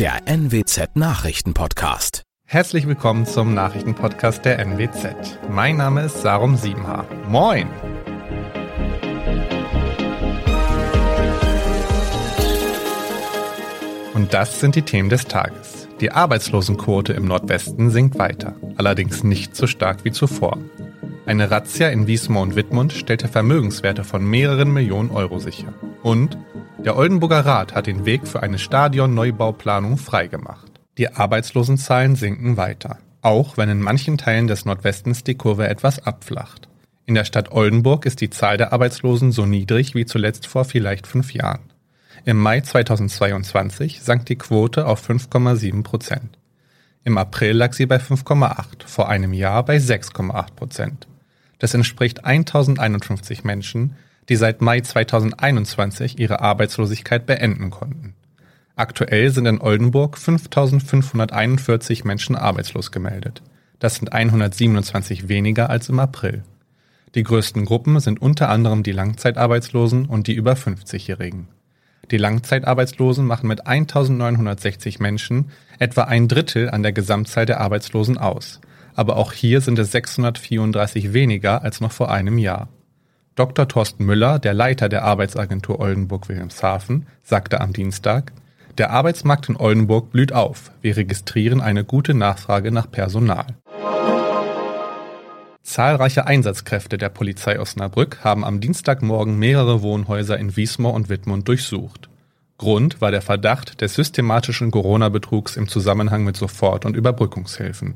der NWZ Nachrichtenpodcast. Herzlich willkommen zum Nachrichtenpodcast der NWZ. Mein Name ist Sarum Siebenhaar. Moin! Und das sind die Themen des Tages. Die Arbeitslosenquote im Nordwesten sinkt weiter, allerdings nicht so stark wie zuvor. Eine Razzia in Wiesmoor und Wittmund stellte Vermögenswerte von mehreren Millionen Euro sicher. Und der Oldenburger Rat hat den Weg für eine Stadion-Neubauplanung freigemacht. Die Arbeitslosenzahlen sinken weiter, auch wenn in manchen Teilen des Nordwestens die Kurve etwas abflacht. In der Stadt Oldenburg ist die Zahl der Arbeitslosen so niedrig wie zuletzt vor vielleicht fünf Jahren. Im Mai 2022 sank die Quote auf 5,7 Prozent. Im April lag sie bei 5,8, vor einem Jahr bei 6,8 Prozent. Das entspricht 1051 Menschen, die seit Mai 2021 ihre Arbeitslosigkeit beenden konnten. Aktuell sind in Oldenburg 5541 Menschen arbeitslos gemeldet. Das sind 127 weniger als im April. Die größten Gruppen sind unter anderem die Langzeitarbeitslosen und die über 50-Jährigen. Die Langzeitarbeitslosen machen mit 1960 Menschen etwa ein Drittel an der Gesamtzahl der Arbeitslosen aus. Aber auch hier sind es 634 weniger als noch vor einem Jahr. Dr. Thorsten Müller, der Leiter der Arbeitsagentur Oldenburg-Wilhelmshaven, sagte am Dienstag, der Arbeitsmarkt in Oldenburg blüht auf. Wir registrieren eine gute Nachfrage nach Personal. Zahlreiche Einsatzkräfte der Polizei Osnabrück haben am Dienstagmorgen mehrere Wohnhäuser in Wiesmoor und Wittmund durchsucht. Grund war der Verdacht des systematischen Corona-Betrugs im Zusammenhang mit Sofort- und Überbrückungshilfen.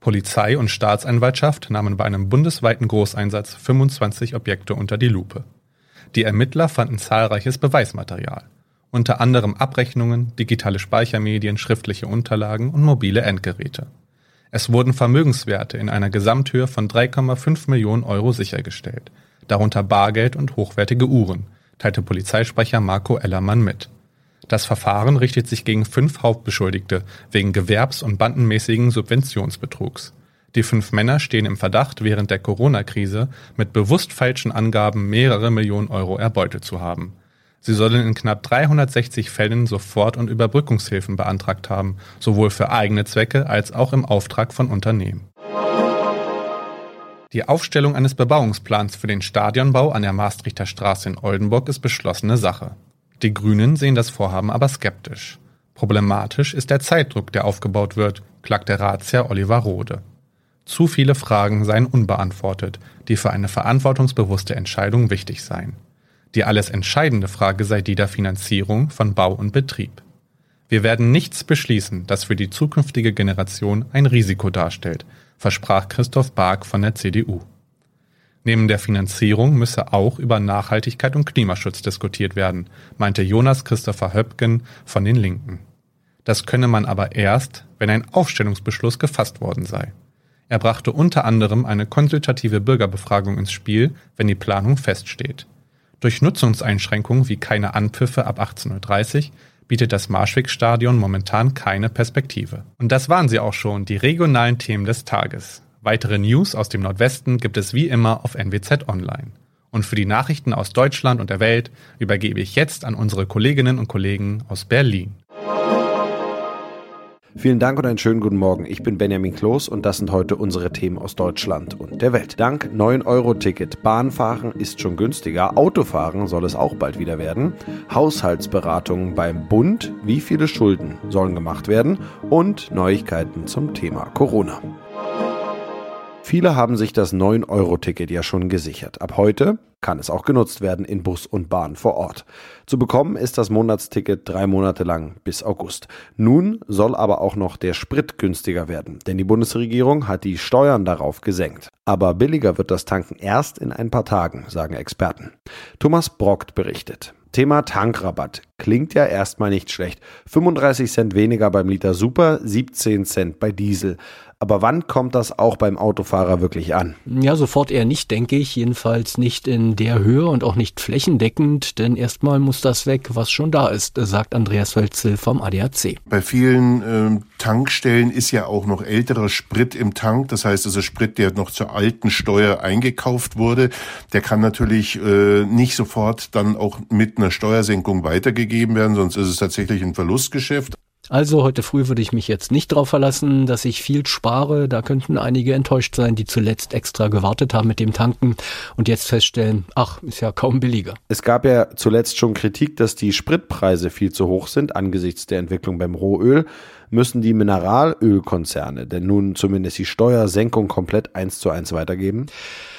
Polizei und Staatsanwaltschaft nahmen bei einem bundesweiten Großeinsatz 25 Objekte unter die Lupe. Die Ermittler fanden zahlreiches Beweismaterial, unter anderem Abrechnungen, digitale Speichermedien, schriftliche Unterlagen und mobile Endgeräte. Es wurden Vermögenswerte in einer Gesamthöhe von 3,5 Millionen Euro sichergestellt, darunter Bargeld und hochwertige Uhren, teilte Polizeisprecher Marco Ellermann mit. Das Verfahren richtet sich gegen fünf Hauptbeschuldigte wegen gewerbs- und bandenmäßigen Subventionsbetrugs. Die fünf Männer stehen im Verdacht, während der Corona-Krise mit bewusst falschen Angaben mehrere Millionen Euro erbeutet zu haben. Sie sollen in knapp 360 Fällen Sofort- und Überbrückungshilfen beantragt haben, sowohl für eigene Zwecke als auch im Auftrag von Unternehmen. Die Aufstellung eines Bebauungsplans für den Stadionbau an der Maastrichter Straße in Oldenburg ist beschlossene Sache. Die Grünen sehen das Vorhaben aber skeptisch. Problematisch ist der Zeitdruck, der aufgebaut wird, klagt der Ratsherr Oliver Rode. Zu viele Fragen seien unbeantwortet, die für eine verantwortungsbewusste Entscheidung wichtig seien. Die alles entscheidende Frage sei die der Finanzierung von Bau und Betrieb. Wir werden nichts beschließen, das für die zukünftige Generation ein Risiko darstellt, versprach Christoph Bark von der CDU. Neben der Finanzierung müsse auch über Nachhaltigkeit und Klimaschutz diskutiert werden, meinte Jonas Christopher Höpken von den Linken. Das könne man aber erst, wenn ein Aufstellungsbeschluss gefasst worden sei. Er brachte unter anderem eine konsultative Bürgerbefragung ins Spiel, wenn die Planung feststeht. Durch Nutzungseinschränkungen wie keine Anpfiffe ab 18.30 Uhr bietet das Marschweg-Stadion momentan keine Perspektive. Und das waren sie auch schon, die regionalen Themen des Tages. Weitere News aus dem Nordwesten gibt es wie immer auf NWZ Online. Und für die Nachrichten aus Deutschland und der Welt übergebe ich jetzt an unsere Kolleginnen und Kollegen aus Berlin. Vielen Dank und einen schönen guten Morgen. Ich bin Benjamin Kloß und das sind heute unsere Themen aus Deutschland und der Welt. Dank 9-Euro-Ticket. Bahnfahren ist schon günstiger. Autofahren soll es auch bald wieder werden. Haushaltsberatungen beim Bund. Wie viele Schulden sollen gemacht werden? Und Neuigkeiten zum Thema Corona. Viele haben sich das 9-Euro-Ticket ja schon gesichert. Ab heute kann es auch genutzt werden in Bus und Bahn vor Ort. Zu bekommen ist das Monatsticket drei Monate lang bis August. Nun soll aber auch noch der Sprit günstiger werden, denn die Bundesregierung hat die Steuern darauf gesenkt. Aber billiger wird das Tanken erst in ein paar Tagen, sagen Experten. Thomas Brockt berichtet. Thema Tankrabatt. Klingt ja erstmal nicht schlecht. 35 Cent weniger beim Liter Super, 17 Cent bei Diesel. Aber wann kommt das auch beim Autofahrer wirklich an? Ja, sofort eher nicht, denke ich. Jedenfalls nicht in der Höhe und auch nicht flächendeckend, denn erstmal muss das weg, was schon da ist, sagt Andreas Wölzel vom ADAC. Bei vielen äh, Tankstellen ist ja auch noch älterer Sprit im Tank. Das heißt also Sprit, der noch zur alten Steuer eingekauft wurde. Der kann natürlich äh, nicht sofort dann auch mit einer Steuersenkung weitergegeben werden, sonst ist es tatsächlich ein Verlustgeschäft. Also heute früh würde ich mich jetzt nicht darauf verlassen, dass ich viel spare. Da könnten einige enttäuscht sein, die zuletzt extra gewartet haben mit dem Tanken und jetzt feststellen, ach, ist ja kaum billiger. Es gab ja zuletzt schon Kritik, dass die Spritpreise viel zu hoch sind angesichts der Entwicklung beim Rohöl. Müssen die Mineralölkonzerne denn nun zumindest die Steuersenkung komplett eins zu eins weitergeben?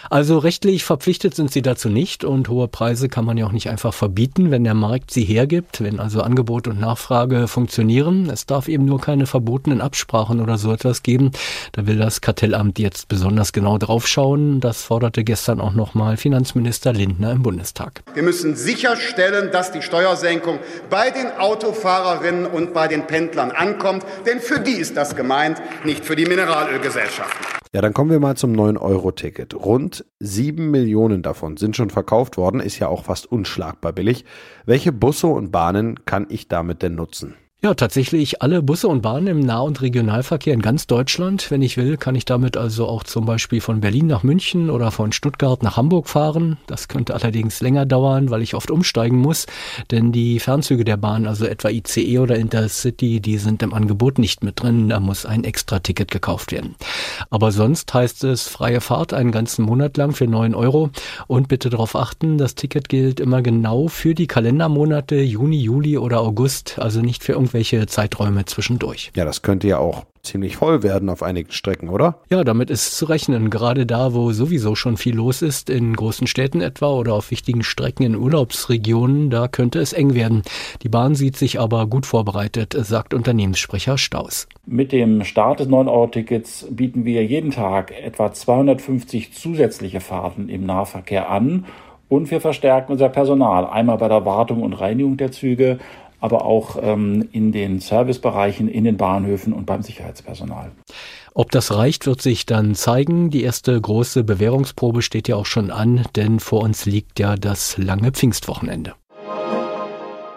Also rechtlich verpflichtet sind sie dazu nicht und hohe Preise kann man ja auch nicht einfach verbieten, wenn der Markt sie hergibt, wenn also Angebot und Nachfrage funktionieren. Es darf eben nur keine verbotenen Absprachen oder so etwas geben. Da will das Kartellamt jetzt besonders genau draufschauen. Das forderte gestern auch nochmal Finanzminister Lindner im Bundestag. Wir müssen sicherstellen, dass die Steuersenkung bei den Autofahrerinnen und bei den Pendlern ankommt, denn für die ist das gemeint, nicht für die Mineralölgesellschaften. Ja, dann kommen wir mal zum 9-Euro-Ticket. Rund 7 Millionen davon sind schon verkauft worden, ist ja auch fast unschlagbar billig. Welche Busse und Bahnen kann ich damit denn nutzen? Ja, tatsächlich alle Busse und Bahnen im Nah- und Regionalverkehr in ganz Deutschland. Wenn ich will, kann ich damit also auch zum Beispiel von Berlin nach München oder von Stuttgart nach Hamburg fahren. Das könnte allerdings länger dauern, weil ich oft umsteigen muss, denn die Fernzüge der Bahn, also etwa ICE oder Intercity, die sind im Angebot nicht mit drin. Da muss ein extra Ticket gekauft werden. Aber sonst heißt es freie Fahrt einen ganzen Monat lang für neun Euro. Und bitte darauf achten, das Ticket gilt immer genau für die Kalendermonate Juni, Juli oder August, also nicht für irgendwelche Zeiträume zwischendurch. Ja, das könnte ja auch ziemlich voll werden auf einigen Strecken, oder? Ja, damit ist zu rechnen. Gerade da, wo sowieso schon viel los ist, in großen Städten etwa oder auf wichtigen Strecken in Urlaubsregionen, da könnte es eng werden. Die Bahn sieht sich aber gut vorbereitet, sagt Unternehmenssprecher Staus. Mit dem Start des 9-Euro-Tickets bieten wir jeden Tag etwa 250 zusätzliche Fahrten im Nahverkehr an und wir verstärken unser Personal einmal bei der Wartung und Reinigung der Züge, aber auch ähm, in den Servicebereichen, in den Bahnhöfen und beim Sicherheitspersonal. Ob das reicht, wird sich dann zeigen. Die erste große Bewährungsprobe steht ja auch schon an, denn vor uns liegt ja das lange Pfingstwochenende.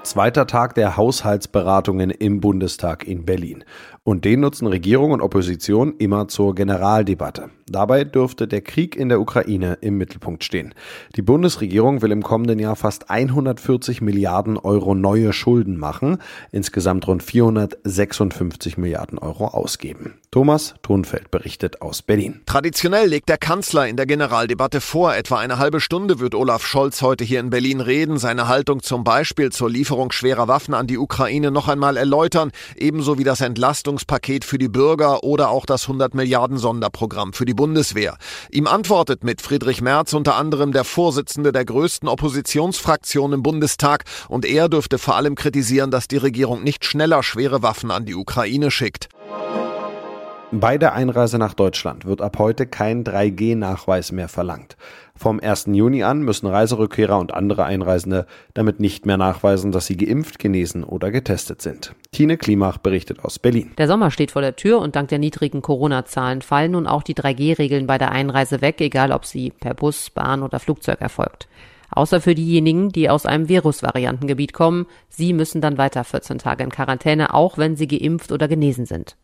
Zweiter Tag der Haushaltsberatungen im Bundestag in Berlin. Und den nutzen Regierung und Opposition immer zur Generaldebatte. Dabei dürfte der Krieg in der Ukraine im Mittelpunkt stehen. Die Bundesregierung will im kommenden Jahr fast 140 Milliarden Euro neue Schulden machen, insgesamt rund 456 Milliarden Euro ausgeben. Thomas Thunfeld berichtet aus Berlin. Traditionell legt der Kanzler in der Generaldebatte vor. Etwa eine halbe Stunde wird Olaf Scholz heute hier in Berlin reden, seine Haltung zum Beispiel zur Lieferung schwerer Waffen an die Ukraine noch einmal erläutern, ebenso wie das Entlastungspaket für die Bürger oder auch das 100 Milliarden Sonderprogramm für die Bundeswehr. Ihm antwortet mit Friedrich Merz unter anderem der Vorsitzende der größten Oppositionsfraktion im Bundestag und er dürfte vor allem kritisieren, dass die Regierung nicht schneller schwere Waffen an die Ukraine schickt. Bei der Einreise nach Deutschland wird ab heute kein 3G-Nachweis mehr verlangt. Vom 1. Juni an müssen Reiserückkehrer und andere Einreisende damit nicht mehr nachweisen, dass sie geimpft, genesen oder getestet sind. Tine Klimach berichtet aus Berlin. Der Sommer steht vor der Tür und dank der niedrigen Corona-Zahlen fallen nun auch die 3G-Regeln bei der Einreise weg, egal ob sie per Bus, Bahn oder Flugzeug erfolgt. Außer für diejenigen, die aus einem Virusvariantengebiet kommen. Sie müssen dann weiter 14 Tage in Quarantäne, auch wenn sie geimpft oder genesen sind.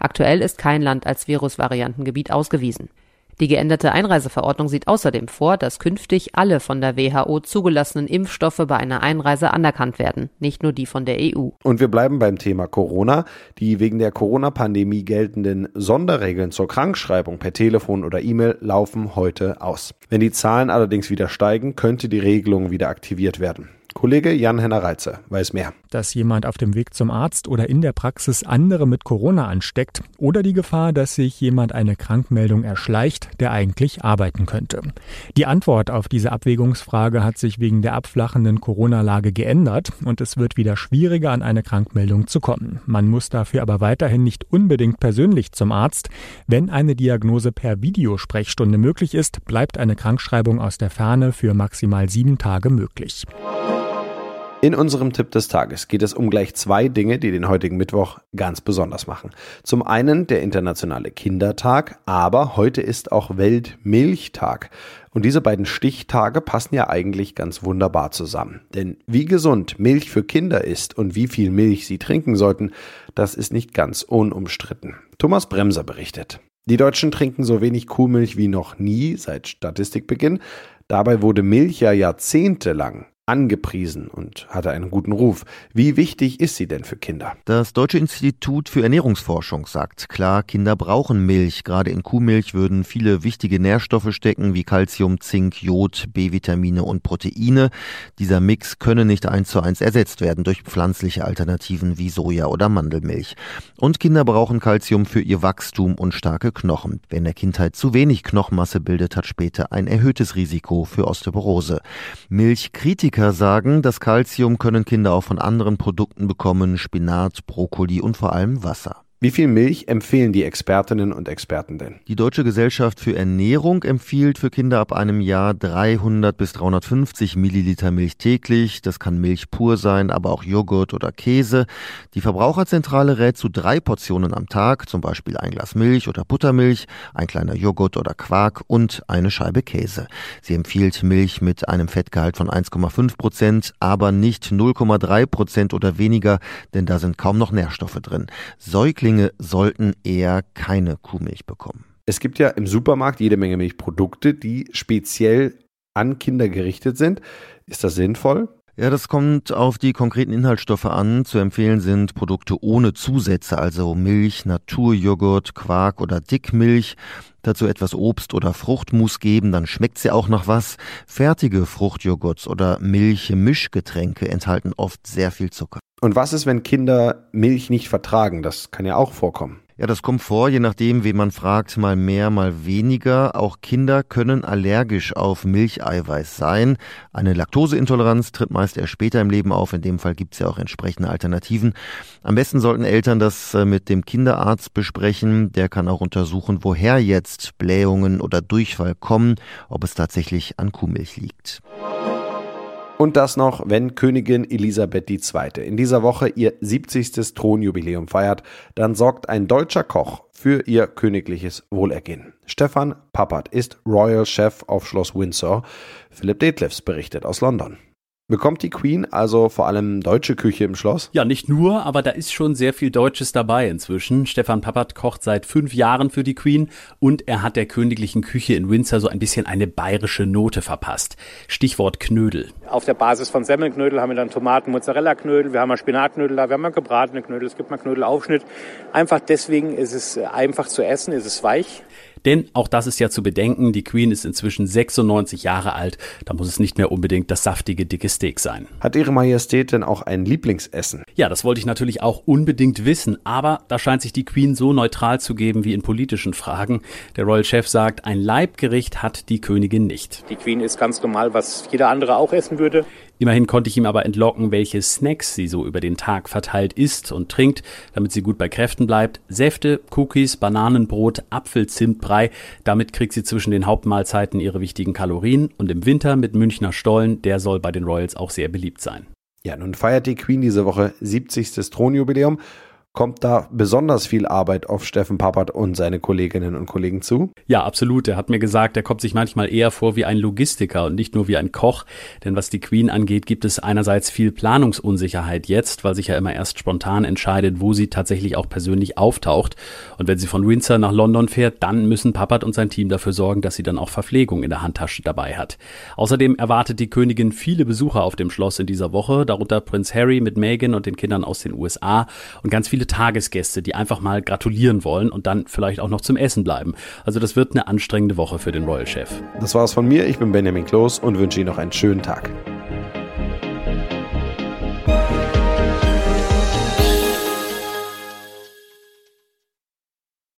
Aktuell ist kein Land als Virusvariantengebiet ausgewiesen. Die geänderte Einreiseverordnung sieht außerdem vor, dass künftig alle von der WHO zugelassenen Impfstoffe bei einer Einreise anerkannt werden, nicht nur die von der EU. Und wir bleiben beim Thema Corona. Die wegen der Corona-Pandemie geltenden Sonderregeln zur Krankschreibung per Telefon oder E-Mail laufen heute aus. Wenn die Zahlen allerdings wieder steigen, könnte die Regelung wieder aktiviert werden. Kollege Jan-Henner Reitze weiß mehr. Dass jemand auf dem Weg zum Arzt oder in der Praxis andere mit Corona ansteckt oder die Gefahr, dass sich jemand eine Krankmeldung erschleicht, der eigentlich arbeiten könnte. Die Antwort auf diese Abwägungsfrage hat sich wegen der abflachenden Corona-Lage geändert und es wird wieder schwieriger, an eine Krankmeldung zu kommen. Man muss dafür aber weiterhin nicht unbedingt persönlich zum Arzt. Wenn eine Diagnose per Videosprechstunde möglich ist, bleibt eine Krankschreibung aus der Ferne für maximal sieben Tage möglich. In unserem Tipp des Tages geht es um gleich zwei Dinge, die den heutigen Mittwoch ganz besonders machen. Zum einen der internationale Kindertag, aber heute ist auch Weltmilchtag. Und diese beiden Stichtage passen ja eigentlich ganz wunderbar zusammen. Denn wie gesund Milch für Kinder ist und wie viel Milch sie trinken sollten, das ist nicht ganz unumstritten. Thomas Bremser berichtet. Die Deutschen trinken so wenig Kuhmilch wie noch nie seit Statistikbeginn. Dabei wurde Milch ja jahrzehntelang angepriesen und hatte einen guten Ruf. Wie wichtig ist sie denn für Kinder? Das Deutsche Institut für Ernährungsforschung sagt klar, Kinder brauchen Milch. Gerade in Kuhmilch würden viele wichtige Nährstoffe stecken, wie Calcium, Zink, Jod, B-Vitamine und Proteine. Dieser Mix könne nicht eins zu eins ersetzt werden durch pflanzliche Alternativen wie Soja oder Mandelmilch. Und Kinder brauchen Calcium für ihr Wachstum und starke Knochen. Wer in der Kindheit zu wenig Knochenmasse bildet, hat später ein erhöhtes Risiko für Osteoporose. Milchkritiker Kritiker sagen, das Kalzium können Kinder auch von anderen Produkten bekommen, Spinat, Brokkoli und vor allem Wasser. Wie viel Milch empfehlen die Expertinnen und Experten denn? Die Deutsche Gesellschaft für Ernährung empfiehlt für Kinder ab einem Jahr 300 bis 350 Milliliter Milch täglich. Das kann Milch pur sein, aber auch Joghurt oder Käse. Die Verbraucherzentrale rät zu drei Portionen am Tag, zum Beispiel ein Glas Milch oder Buttermilch, ein kleiner Joghurt oder Quark und eine Scheibe Käse. Sie empfiehlt Milch mit einem Fettgehalt von 1,5 Prozent, aber nicht 0,3 Prozent oder weniger, denn da sind kaum noch Nährstoffe drin. Säuglinge Säuglinge sollten eher keine Kuhmilch bekommen. Es gibt ja im Supermarkt jede Menge Milchprodukte, die speziell an Kinder gerichtet sind. Ist das sinnvoll? Ja, das kommt auf die konkreten Inhaltsstoffe an. Zu empfehlen sind Produkte ohne Zusätze, also Milch, Naturjoghurt, Quark oder Dickmilch. Dazu etwas Obst oder Fruchtmus geben, dann schmeckt sie auch noch was. Fertige Fruchtjoghurts oder Milch-Mischgetränke enthalten oft sehr viel Zucker. Und was ist, wenn Kinder Milch nicht vertragen? Das kann ja auch vorkommen. Ja, das kommt vor, je nachdem, wen man fragt, mal mehr, mal weniger. Auch Kinder können allergisch auf Milcheiweiß sein. Eine Laktoseintoleranz tritt meist erst später im Leben auf. In dem Fall gibt es ja auch entsprechende Alternativen. Am besten sollten Eltern das äh, mit dem Kinderarzt besprechen. Der kann auch untersuchen, woher jetzt Blähungen oder Durchfall kommen, ob es tatsächlich an Kuhmilch liegt. Und das noch, wenn Königin Elisabeth II. in dieser Woche ihr 70. Thronjubiläum feiert, dann sorgt ein deutscher Koch für ihr königliches Wohlergehen. Stefan Pappert ist Royal Chef auf Schloss Windsor. Philipp Detlefs berichtet aus London. Bekommt die Queen also vor allem deutsche Küche im Schloss? Ja, nicht nur, aber da ist schon sehr viel Deutsches dabei inzwischen. Stefan Pappert kocht seit fünf Jahren für die Queen und er hat der königlichen Küche in Windsor so ein bisschen eine bayerische Note verpasst. Stichwort Knödel. Auf der Basis von Semmelknödel haben wir dann Tomaten, Mozzarella-Knödel, wir haben mal Spinatknödel da, wir haben mal gebratene Knödel, es gibt mal Knödelaufschnitt. Einfach deswegen ist es einfach zu essen, ist es weich. Denn auch das ist ja zu bedenken, die Queen ist inzwischen 96 Jahre alt, da muss es nicht mehr unbedingt das saftige, dicke Steak sein. Hat Ihre Majestät denn auch ein Lieblingsessen? Ja, das wollte ich natürlich auch unbedingt wissen, aber da scheint sich die Queen so neutral zu geben wie in politischen Fragen. Der Royal Chef sagt, ein Leibgericht hat die Königin nicht. Die Queen ist ganz normal, was jeder andere auch essen würde. Immerhin konnte ich ihm aber entlocken, welche Snacks sie so über den Tag verteilt isst und trinkt, damit sie gut bei Kräften bleibt. Säfte, Cookies, Bananenbrot, Apfelzimtbrei. Damit kriegt sie zwischen den Hauptmahlzeiten ihre wichtigen Kalorien. Und im Winter mit Münchner Stollen, der soll bei den Royals auch sehr beliebt sein. Ja, nun feiert die Queen diese Woche 70. Thronjubiläum. Kommt da besonders viel Arbeit auf Steffen Pappert und seine Kolleginnen und Kollegen zu? Ja, absolut. Er hat mir gesagt, er kommt sich manchmal eher vor wie ein Logistiker und nicht nur wie ein Koch. Denn was die Queen angeht, gibt es einerseits viel Planungsunsicherheit jetzt, weil sich ja immer erst spontan entscheidet, wo sie tatsächlich auch persönlich auftaucht. Und wenn sie von Windsor nach London fährt, dann müssen Pappert und sein Team dafür sorgen, dass sie dann auch Verpflegung in der Handtasche dabei hat. Außerdem erwartet die Königin viele Besucher auf dem Schloss in dieser Woche, darunter Prinz Harry mit Meghan und den Kindern aus den USA und ganz viele viele Tagesgäste, die einfach mal gratulieren wollen und dann vielleicht auch noch zum Essen bleiben. Also das wird eine anstrengende Woche für den Royal Chef. Das war's von mir. Ich bin Benjamin Kloß und wünsche Ihnen noch einen schönen Tag.